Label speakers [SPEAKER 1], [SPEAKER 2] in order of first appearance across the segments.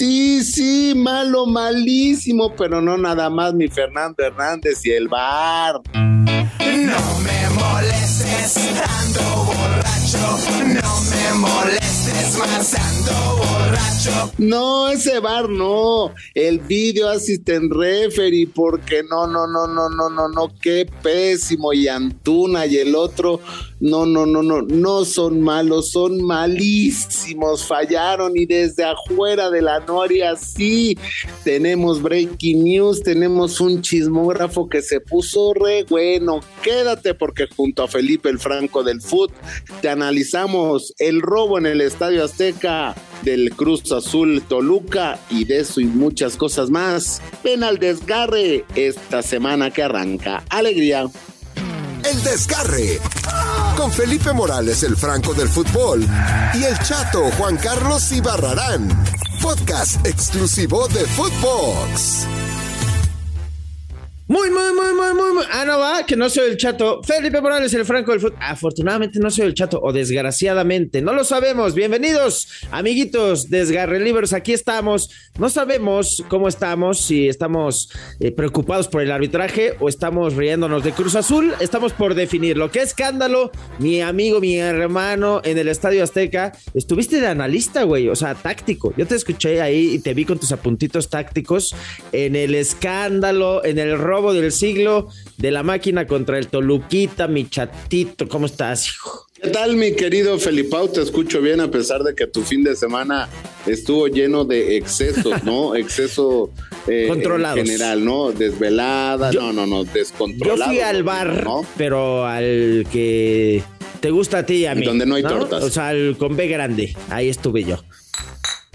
[SPEAKER 1] Sí, sí, malo, malísimo, pero no nada más mi Fernando Hernández y el bar.
[SPEAKER 2] No me molestes, ando borracho. No molestes más, borracho.
[SPEAKER 1] No, ese bar no. El video assistant referee, porque no, no, no, no, no, no, no, qué pésimo. Y Antuna y el otro, no, no, no, no, no son malos, son malísimos. Fallaron y desde afuera de la noria, sí. Tenemos breaking news, tenemos un chismógrafo que se puso re bueno. Quédate porque junto a Felipe el Franco del Foot te analizamos el robo en el Estadio Azteca del Cruz Azul Toluca y de eso y muchas cosas más. Ven al desgarre esta semana que arranca. Alegría.
[SPEAKER 3] El Desgarre. Con Felipe Morales, el Franco del Fútbol. Y el Chato Juan Carlos Ibarrarán. Podcast exclusivo de Footbox.
[SPEAKER 4] Muy, muy, muy, muy, muy. Ah, no va, que no soy el chato. Felipe Morales, el Franco del Fútbol. Afortunadamente no soy el chato, o desgraciadamente, no lo sabemos. Bienvenidos, amiguitos, desgarre libros. Aquí estamos. No sabemos cómo estamos, si estamos eh, preocupados por el arbitraje o estamos riéndonos de Cruz Azul. Estamos por definirlo. ¿Qué escándalo? Mi amigo, mi hermano en el Estadio Azteca. Estuviste de analista, güey, o sea, táctico. Yo te escuché ahí y te vi con tus apuntitos tácticos en el escándalo, en el robo del siglo de la máquina contra el Toluquita, mi chatito. ¿Cómo estás, hijo?
[SPEAKER 1] ¿Qué tal, mi querido Felipao? Te escucho bien a pesar de que tu fin de semana estuvo lleno de excesos, ¿no? Exceso eh,
[SPEAKER 4] Controlados.
[SPEAKER 1] en general, ¿no? Desvelada, no, no, no,
[SPEAKER 4] Yo
[SPEAKER 1] descontrolado.
[SPEAKER 4] fui al bar,
[SPEAKER 1] ¿no?
[SPEAKER 4] pero al que te gusta a ti y a mí.
[SPEAKER 1] Donde no hay tortas.
[SPEAKER 4] O sea, al con B grande. Ahí estuve yo.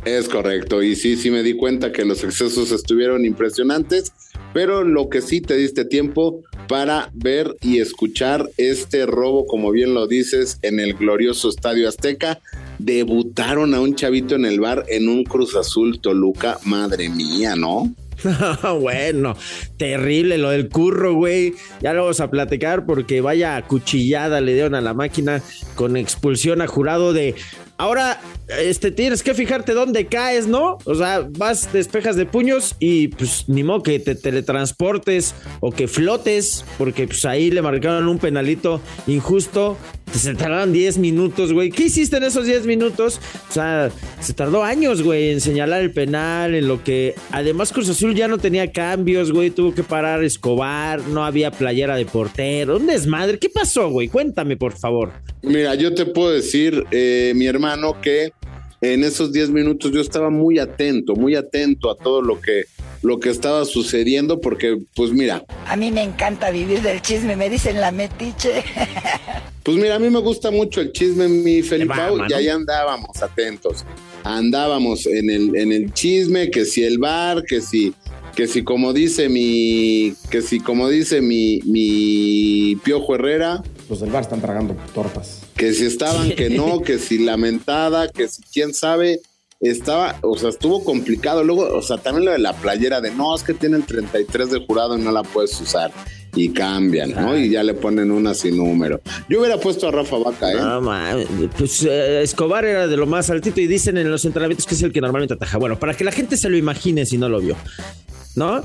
[SPEAKER 1] Es correcto, y sí, sí me di cuenta que los excesos estuvieron impresionantes, pero lo que sí te diste tiempo para ver y escuchar este robo, como bien lo dices, en el glorioso Estadio Azteca. Debutaron a un chavito en el bar en un Cruz Azul Toluca, madre mía, ¿no?
[SPEAKER 4] bueno, terrible lo del curro, güey. Ya lo vamos a platicar porque vaya cuchillada le dieron a la máquina con expulsión a jurado de. Ahora, este, tienes que fijarte dónde caes, ¿no? O sea, vas, despejas de puños y pues ni modo que te teletransportes o que flotes, porque pues ahí le marcaron un penalito injusto. Se tardaron 10 minutos, güey. ¿Qué hiciste en esos 10 minutos? O sea, se tardó años, güey, en señalar el penal, en lo que además Cruz Azul ya no tenía cambios, güey. Tuvo que parar Escobar, no había playera de portero. Un desmadre. ¿Qué pasó, güey? Cuéntame, por favor.
[SPEAKER 1] Mira, yo te puedo decir, eh, mi hermano, que en esos 10 minutos yo estaba muy atento, muy atento a todo lo que, lo que estaba sucediendo, porque, pues mira,
[SPEAKER 5] A mí me encanta vivir del chisme, me dicen la metiche.
[SPEAKER 1] Pues mira, a mí me gusta mucho el chisme, mi Felipao,
[SPEAKER 4] va,
[SPEAKER 1] y ahí andábamos atentos. Andábamos en el, en el chisme, que si el bar, que si, que si como dice mi, que si como dice mi, mi Piojo Herrera,
[SPEAKER 6] Los del bar están tragando tortas.
[SPEAKER 1] que si estaban, que no, que si lamentada, que si quién sabe, estaba, o sea, estuvo complicado. Luego, o sea, también lo de la playera de no, es que tienen 33 de jurado y no la puedes usar. Y cambian, ¿no? Y ya le ponen una sin número. Yo hubiera puesto a Rafa Vaca, ¿eh?
[SPEAKER 4] No, pues eh, Escobar era de lo más altito y dicen en los entrenamientos que es el que normalmente ataja. Bueno, para que la gente se lo imagine si no lo vio, ¿no?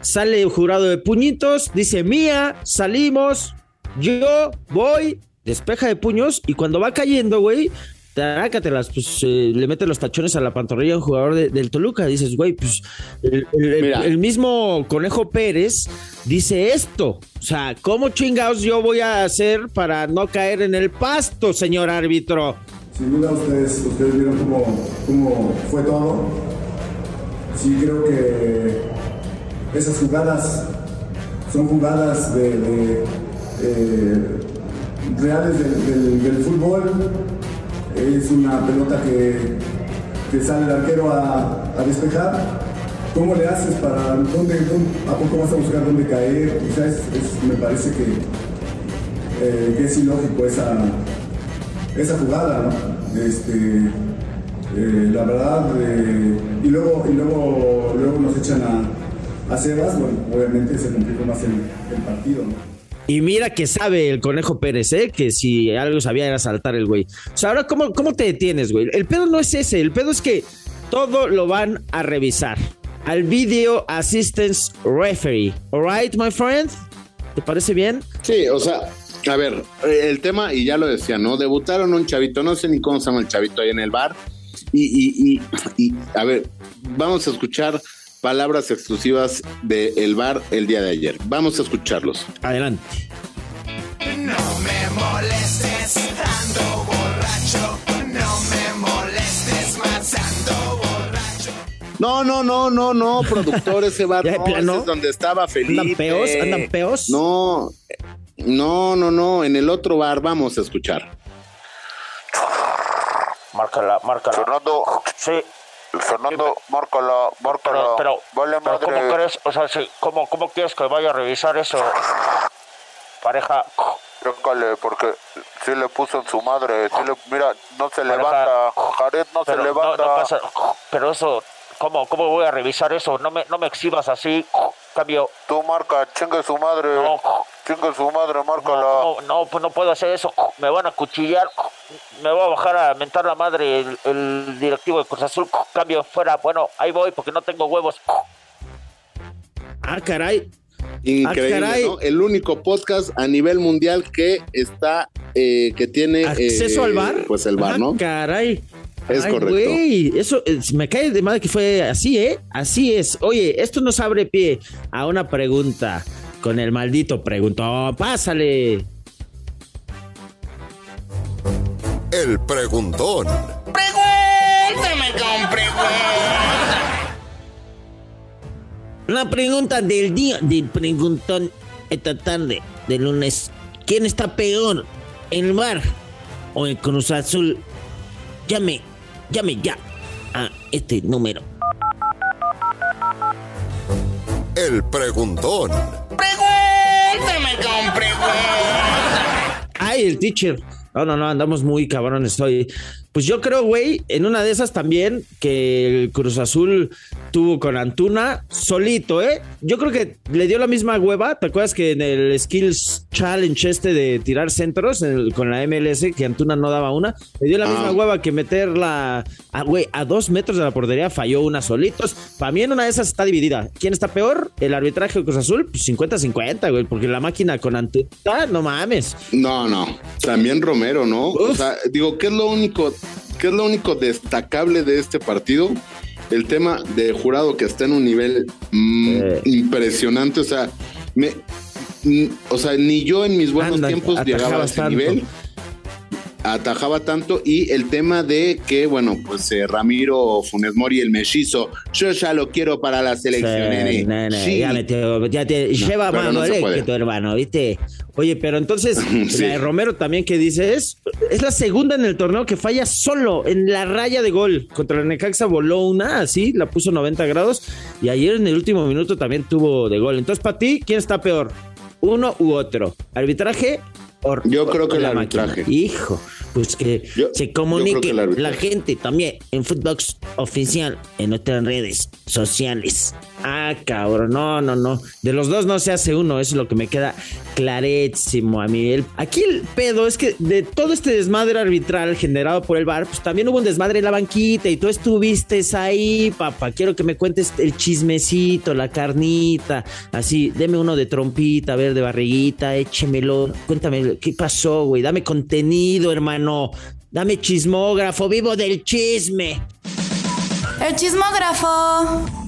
[SPEAKER 4] Sale jurado de puñitos, dice mía, salimos, yo voy, despeja de puños y cuando va cayendo, güey, tarácatelas, pues eh, le mete los tachones a la pantorrilla a un jugador de- del Toluca. Dices, güey, pues el, el- el-
[SPEAKER 1] Mira.
[SPEAKER 4] el mismo Conejo Pérez dice esto. O sea, ¿cómo chingados yo voy a hacer para no caer en el pasto, señor árbitro?
[SPEAKER 7] Sin duda ustedes, ustedes vieron cómo, cómo fue todo. Sí creo que esas jugadas son jugadas de, de, eh, reales del, del- del fútbol. Es una pelota que, que sale el arquero a, a despejar. ¿Cómo le haces para dónde, a poco vas a buscar dónde caer? Sea, es- me parece que, eh, es ilógico esa, esa jugada, ¿no? Este, eh, la verdad, eh, y luego, y luego, luego nos echan a, a Sebas, bueno, obviamente se complicó más el, el partido.
[SPEAKER 4] Y mira que sabe el Conejo Pérez, ¿eh? Que si algo sabía era saltar el güey. O sea, ahora, ¿cómo, cómo te detienes, güey? El pedo no es ese. El pedo es que todo lo van a revisar. Al Video Assistance Referee. Alright, my friend? ¿Te parece bien?
[SPEAKER 1] Sí, o sea, a ver, el tema, y ya lo decía, ¿no? Debutaron un chavito, no sé ni cómo se llama el chavito ahí en el bar. Y, y, y, y a ver, vamos a escuchar palabras exclusivas del bar el día de ayer. Vamos a escucharlos.
[SPEAKER 4] Adelante.
[SPEAKER 2] No me molestes, ando borracho. No me molestes más, ando borracho.
[SPEAKER 1] No, no, no, no, no, productor, ese bar
[SPEAKER 4] ¿Ya de
[SPEAKER 1] no,
[SPEAKER 4] plano?
[SPEAKER 1] ese es donde estaba Felipe.
[SPEAKER 4] ¿Andan peos? ¿Andan peos?
[SPEAKER 1] No, no, no, no, en el otro bar vamos a escuchar.
[SPEAKER 8] Márcala, márcala.
[SPEAKER 9] Fernando,
[SPEAKER 8] Sí,
[SPEAKER 9] Fernando, márcala, márcala.
[SPEAKER 8] pero, pero,
[SPEAKER 9] vale
[SPEAKER 8] pero
[SPEAKER 9] madre.
[SPEAKER 8] ¿cómo crees? O sea, sí, ¿cómo, ¿cómo quieres que vaya a revisar eso? Pareja,
[SPEAKER 9] Chécale, porque sí le puso en su madre. Sí le, mira, no se
[SPEAKER 8] Pareja.
[SPEAKER 9] levanta. Jared no se
[SPEAKER 8] pero no,
[SPEAKER 9] levanta.
[SPEAKER 8] no pasa. Pero eso, ¿cómo, ¿cómo voy a revisar eso? No me, no me exhibas así. Cambio.
[SPEAKER 9] Tú marca, chingue su madre.
[SPEAKER 8] No.
[SPEAKER 9] Chingue su madre,
[SPEAKER 8] No,
[SPEAKER 9] márcala.
[SPEAKER 8] no, no, pues no puedo hacer eso. Me van a cuchillar. Me va a bajar a mentar la madre el, el directivo de Cruz Azul. Cambio fuera. Bueno, ahí voy porque no tengo huevos.
[SPEAKER 4] Ah, caray.
[SPEAKER 1] Increíble,
[SPEAKER 4] Ah, caray.
[SPEAKER 1] ¿no? El único podcast a nivel mundial que está, eh, que tiene
[SPEAKER 4] ¿Acceso
[SPEAKER 1] eh,
[SPEAKER 4] al bar?
[SPEAKER 1] Pues el bar,
[SPEAKER 4] Ah,
[SPEAKER 1] ¿no?
[SPEAKER 4] caray.
[SPEAKER 1] Es
[SPEAKER 4] Ay,
[SPEAKER 1] correcto.
[SPEAKER 4] güey, eso eh, me cae de madre que fue así, ¿eh? Así es. Oye, esto nos abre pie a una pregunta con el maldito preguntó. Pásale.
[SPEAKER 3] El preguntón.
[SPEAKER 2] Pregúntame con
[SPEAKER 4] La pregunta del día del preguntón esta tarde de lunes. ¿Quién está peor? ¿El bar o el Cruz Azul? Llame, llame ya a este número.
[SPEAKER 3] El preguntón.
[SPEAKER 2] Pregúntame con preguntas.
[SPEAKER 4] Ay, el teacher. No, no, no, andamos muy cabrones hoy. Pues yo creo, güey, en una de esas también que el Cruz Azul tuvo con Antuna solito, ¿eh? Yo creo que le dio la misma hueva. ¿Te acuerdas que en el Skills Challenge este de tirar centros el- con la MLS, que Antuna no daba una, le dio la
[SPEAKER 1] Ah.
[SPEAKER 4] misma hueva que meterla, a, güey, a dos metros de la portería falló una solitos. Para mí en una de esas está dividida. ¿Quién está peor? ¿El arbitraje de Cruz Azul? Pues 50-50, güey, porque la máquina con Antuna, no mames.
[SPEAKER 1] No, no. También Romero, ¿no? O sea, digo, ¿qué es lo único, qué es lo único destacable de este partido? El tema de jurado que está en un nivel mm,
[SPEAKER 4] Eh.
[SPEAKER 1] impresionante. O sea, me, mm, o sea, ni yo en mis buenos
[SPEAKER 4] Anda,
[SPEAKER 1] tiempos llegaba a ese
[SPEAKER 4] tanto.
[SPEAKER 1] nivel. Atajaba tanto y el tema de que, bueno, pues eh, Ramiro Funes Mori, el mellizo, yo ya lo quiero para la selección.
[SPEAKER 4] Sí, nene,
[SPEAKER 1] Sí.
[SPEAKER 4] Ya, te lleva más
[SPEAKER 1] no
[SPEAKER 4] que tu hermano, ¿viste? Oye, pero entonces,
[SPEAKER 1] Sí.
[SPEAKER 4] la de Romero también que dice es, es la segunda en el torneo que falla solo en la raya de gol. Contra el Necaxa voló una, así, la puso 90 grados. Y ayer en el último minuto también tuvo de gol. Entonces, para ti, ¿quién está peor? ¿Uno u otro? ¿Arbitraje? O,
[SPEAKER 1] Yo creo que el
[SPEAKER 4] máquina?
[SPEAKER 1] arbitraje.
[SPEAKER 4] Hijo, pues que
[SPEAKER 1] Yo-
[SPEAKER 4] se comunique
[SPEAKER 1] que
[SPEAKER 4] la gente también en Footbox Oficial, en nuestras redes sociales. Ah, cabrón, no, no, no. De los dos no se hace uno, eso es lo que me queda clarísimo a mí. El- aquí el pedo es que de todo este desmadre arbitral generado por el bar, pues también hubo un desmadre en la banquita y tú estuviste ahí, papá. Quiero que me cuentes el chismecito, la carnita, así, deme uno de trompita, a ver, de barriguita, échemelo. Cuéntame, ¿qué pasó, güey? Dame contenido, hermano. Dame chismógrafo, vivo del chisme.
[SPEAKER 10] El chismógrafo.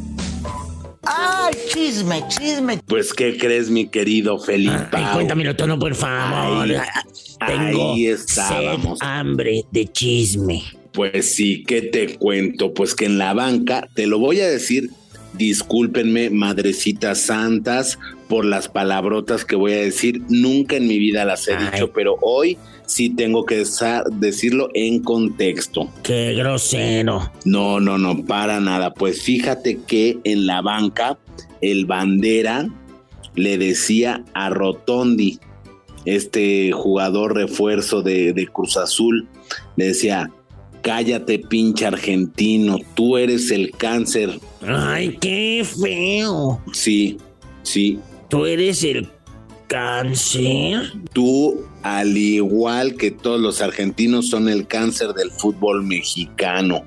[SPEAKER 5] ¡Ay, chisme, chisme!
[SPEAKER 1] Pues, ¿qué crees, mi querido Felipe?
[SPEAKER 4] Ay, cuéntamelo todo, por favor.
[SPEAKER 1] Ahí-
[SPEAKER 4] Tengo
[SPEAKER 1] ahí
[SPEAKER 4] sed,
[SPEAKER 1] estábamos.
[SPEAKER 4] hambre de chisme.
[SPEAKER 1] Pues sí, ¿qué te cuento? Pues que en la banca, te lo voy a decir, discúlpenme, madrecitas santas, por las palabrotas que voy a decir. Nunca en mi vida las he
[SPEAKER 4] Ay.
[SPEAKER 1] dicho, pero hoy sí tengo que decirlo en contexto.
[SPEAKER 4] Qué grosero.
[SPEAKER 1] No, no, no, para nada. Pues fíjate que en la banca, el bandera le decía a Rotondi, este jugador refuerzo de, de Cruz Azul, le decía, cállate pinche argentino, tú eres el cáncer.
[SPEAKER 4] Ay, qué feo.
[SPEAKER 1] Sí, sí,
[SPEAKER 4] Tú eres el cáncer.
[SPEAKER 1] tú al igual que todos los argentinos, son el cáncer del fútbol mexicano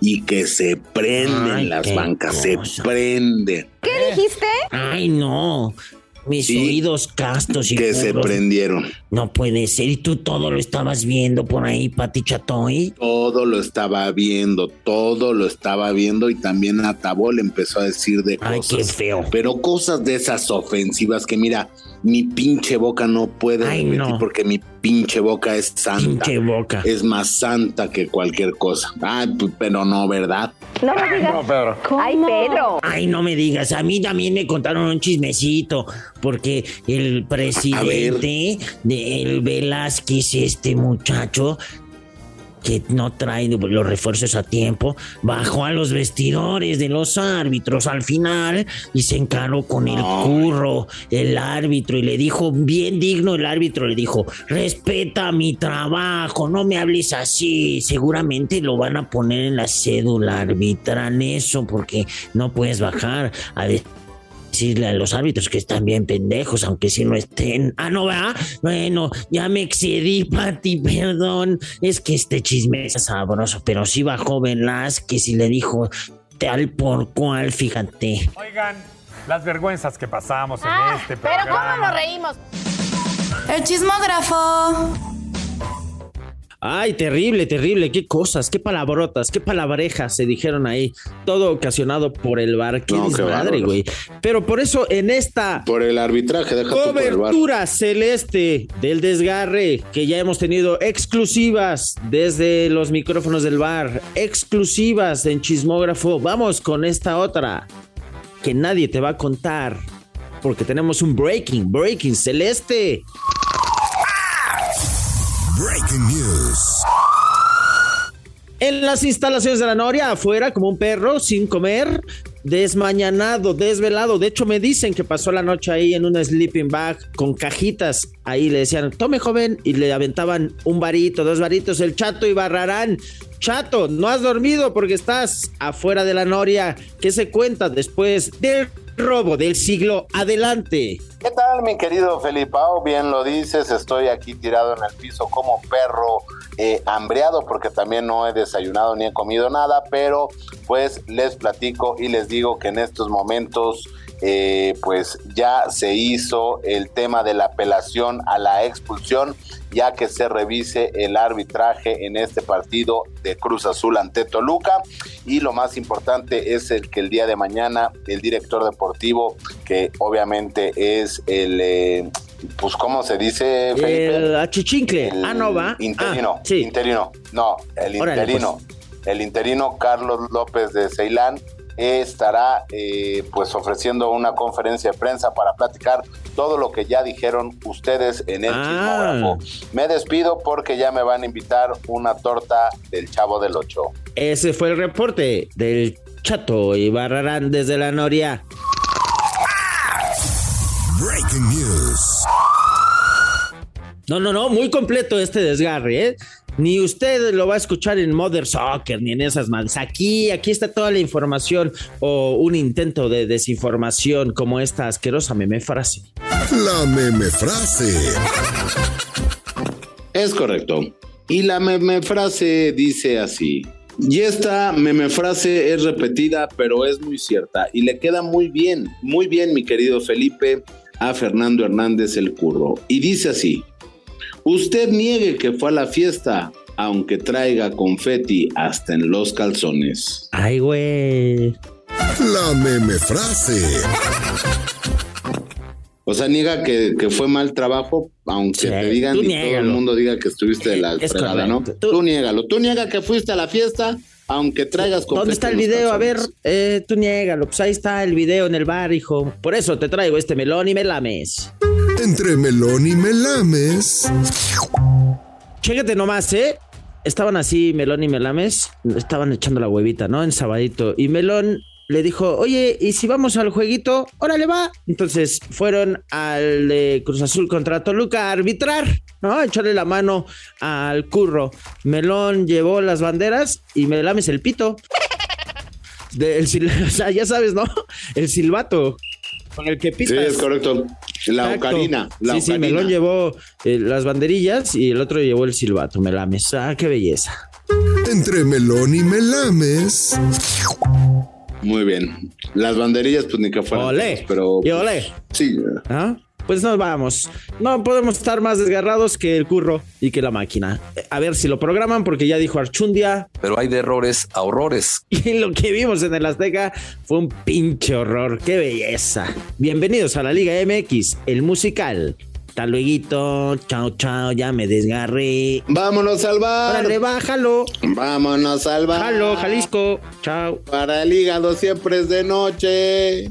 [SPEAKER 1] y que se prenden
[SPEAKER 4] Ay,
[SPEAKER 1] las bancas,
[SPEAKER 4] cosa.
[SPEAKER 1] se prenden.
[SPEAKER 5] ¿Qué dijiste?
[SPEAKER 4] Ay, no. Mis
[SPEAKER 1] Sí,
[SPEAKER 4] oídos castos y
[SPEAKER 1] Que se
[SPEAKER 4] burros.
[SPEAKER 1] prendieron.
[SPEAKER 4] No puede ser. ¿Y tú todo lo estabas viendo por ahí, Pati Chatoy?
[SPEAKER 1] Todo lo estaba viendo, todo lo estaba viendo y también Atabol empezó a decir de
[SPEAKER 4] Ay,
[SPEAKER 1] cosas.
[SPEAKER 4] qué feo.
[SPEAKER 1] Pero cosas de esas ofensivas que mira, mi pinche boca no puede
[SPEAKER 4] Ay, no.
[SPEAKER 1] porque mi pinche boca es santa.
[SPEAKER 4] Pinche boca.
[SPEAKER 1] Es más santa que cualquier cosa. Ay, pero no, ¿verdad?
[SPEAKER 5] No me digas.
[SPEAKER 6] No, Pedro.
[SPEAKER 5] Ay, Pedro.
[SPEAKER 4] Ay, no me digas, a mí también me contaron un chismecito, porque el presidente del Velázquez, este muchacho, que no trae los refuerzos a tiempo, bajó a los vestidores de los árbitros al final y se encaró con el curro, el árbitro, y le dijo, bien digno el árbitro, le dijo, respeta mi trabajo, no me hables así, seguramente lo van a poner en la cédula arbitral eso, porque no puedes bajar a decirle a los árbitros que están bien pendejos, aunque si no estén. Ah, no, va. Bueno, ya me excedí, Pati, perdón. Es que este chisme es sabroso, pero sí bajó Velázquez y le dijo tal por cual, fíjate.
[SPEAKER 11] Oigan, las vergüenzas que pasamos en
[SPEAKER 10] Ah,
[SPEAKER 11] este
[SPEAKER 10] pero
[SPEAKER 11] programa.
[SPEAKER 10] ¿cómo nos reímos? El chismógrafo.
[SPEAKER 4] Ay, terrible, terrible. Qué cosas, qué palabrotas, qué palabrejas se dijeron ahí. Todo ocasionado por el bar. Qué
[SPEAKER 1] No,
[SPEAKER 4] desmadre, güey. Pero por eso en esta
[SPEAKER 1] Por el arbitraje, deja.
[SPEAKER 4] Cobertura celeste del desgarre que ya hemos tenido exclusivas desde los micrófonos del bar, exclusivas en chismógrafo. Vamos con esta otra que nadie te va a contar porque tenemos un breaking, breaking celeste.
[SPEAKER 3] Breaking news.
[SPEAKER 4] En las instalaciones de la Noria, afuera como un perro, sin comer, desmañanado, desvelado. De hecho, me dicen que pasó la noche ahí en una sleeping bag con cajitas. Ahí le decían, tome joven, y le aventaban un varito, dos varitos, el chato y barrarán. Chato, no has dormido porque estás afuera de la Noria. ¿Qué se cuenta después del robo del siglo? Adelante.
[SPEAKER 1] ¿Qué tal, mi querido Felipao? Bien lo dices, estoy aquí tirado en el piso como perro eh, hambreado porque también no he desayunado ni he comido nada, pero pues les platico y les digo que en estos momentos eh, pues ya se hizo el tema de la apelación a la expulsión ya que se revise el arbitraje en este partido de Cruz Azul ante Toluca y lo más importante es el que el día de mañana el director deportivo que obviamente es el eh, pues cómo se dice Felipe
[SPEAKER 4] El achichincle.
[SPEAKER 1] El
[SPEAKER 4] ah, no va.
[SPEAKER 1] interino
[SPEAKER 4] Ah, sí.
[SPEAKER 1] interino no el
[SPEAKER 4] Órale,
[SPEAKER 1] interino el interino Carlos López de Ceilán estará eh, pues ofreciendo una conferencia de prensa para platicar todo lo que ya dijeron ustedes en el
[SPEAKER 4] Ah.
[SPEAKER 1] chismógrafo. Me despido porque ya me van a invitar una torta del Chavo del Ocho.
[SPEAKER 4] Ese fue el reporte del Chato y Barrarán desde la Noria.
[SPEAKER 3] Breaking news.
[SPEAKER 4] No, no, no, muy completo este desgarre, ¿eh? Ni usted lo va a escuchar en Mother Soccer ni en esas madres. Aquí, aquí está toda la información o un intento de desinformación como esta asquerosa meme frase.
[SPEAKER 3] La meme frase.
[SPEAKER 1] Es correcto. Y la meme frase dice así. Y esta meme frase es repetida, pero es muy cierta y le queda muy bien, muy bien, mi querido Felipe, a Fernando Hernández el Curro. Y dice así: Usted niegue que fue a la fiesta, aunque traiga confeti hasta en los calzones.
[SPEAKER 4] Ay, güey.
[SPEAKER 3] La meme frase.
[SPEAKER 1] O sea, niega que, que fue mal trabajo, aunque
[SPEAKER 4] Sí,
[SPEAKER 1] te digan y todo el mundo diga que estuviste de la
[SPEAKER 4] Es
[SPEAKER 1] fregada, ¿no? Tú,
[SPEAKER 4] Tú-
[SPEAKER 1] niégalo. Tú niega que fuiste a la fiesta, aunque traigas confeti
[SPEAKER 4] ¿Dónde está el video? A ver, eh, tú niégalo. Pues ahí está el video en el bar, hijo. Por eso te traigo este melón y me lames.
[SPEAKER 3] Entre melón y melames.
[SPEAKER 4] Chécate nomás, ¿eh? Estaban así Melón y Melames, estaban echando la huevita, ¿no? En sabadito. Y Melón le dijo, oye, ¿y si vamos al jueguito? ¡Órale, va! Entonces fueron al de Cruz Azul contra Toluca a arbitrar, ¿no? A echarle la mano al curro. Melón llevó las banderas y Melames el pito. De- el o sea, ya sabes, ¿no? El silbato con el que
[SPEAKER 1] Sí,
[SPEAKER 4] pitas.
[SPEAKER 1] es correcto. La
[SPEAKER 4] Exacto.
[SPEAKER 1] ocarina. La
[SPEAKER 4] sí, sí,
[SPEAKER 1] ocarina.
[SPEAKER 4] Melón llevó eh, las banderillas y el otro llevó el silbato. Me lames. Ah, qué belleza.
[SPEAKER 3] Entre melón y melames.
[SPEAKER 1] Muy bien. Las banderillas, pues ni que fueran.
[SPEAKER 4] Olé.
[SPEAKER 1] Pero.
[SPEAKER 4] Y olé.
[SPEAKER 1] Sí.
[SPEAKER 4] ¿Ah? Pues nos vamos. No podemos estar más desgarrados que el curro y que la máquina. A ver si lo programan, porque ya dijo Archundia.
[SPEAKER 12] Pero hay de errores a horrores.
[SPEAKER 4] Y lo que vimos en el Azteca fue un pinche horror. ¡Qué belleza! Bienvenidos a la Liga MX, el musical. Hasta luego. Chao, chao. Ya me desgarré.
[SPEAKER 1] Vámonos al bar.
[SPEAKER 4] Órale, bájalo.
[SPEAKER 1] Vámonos al bar.
[SPEAKER 4] Jalo, Jalisco. Chao.
[SPEAKER 1] Para el hígado siempre es de noche.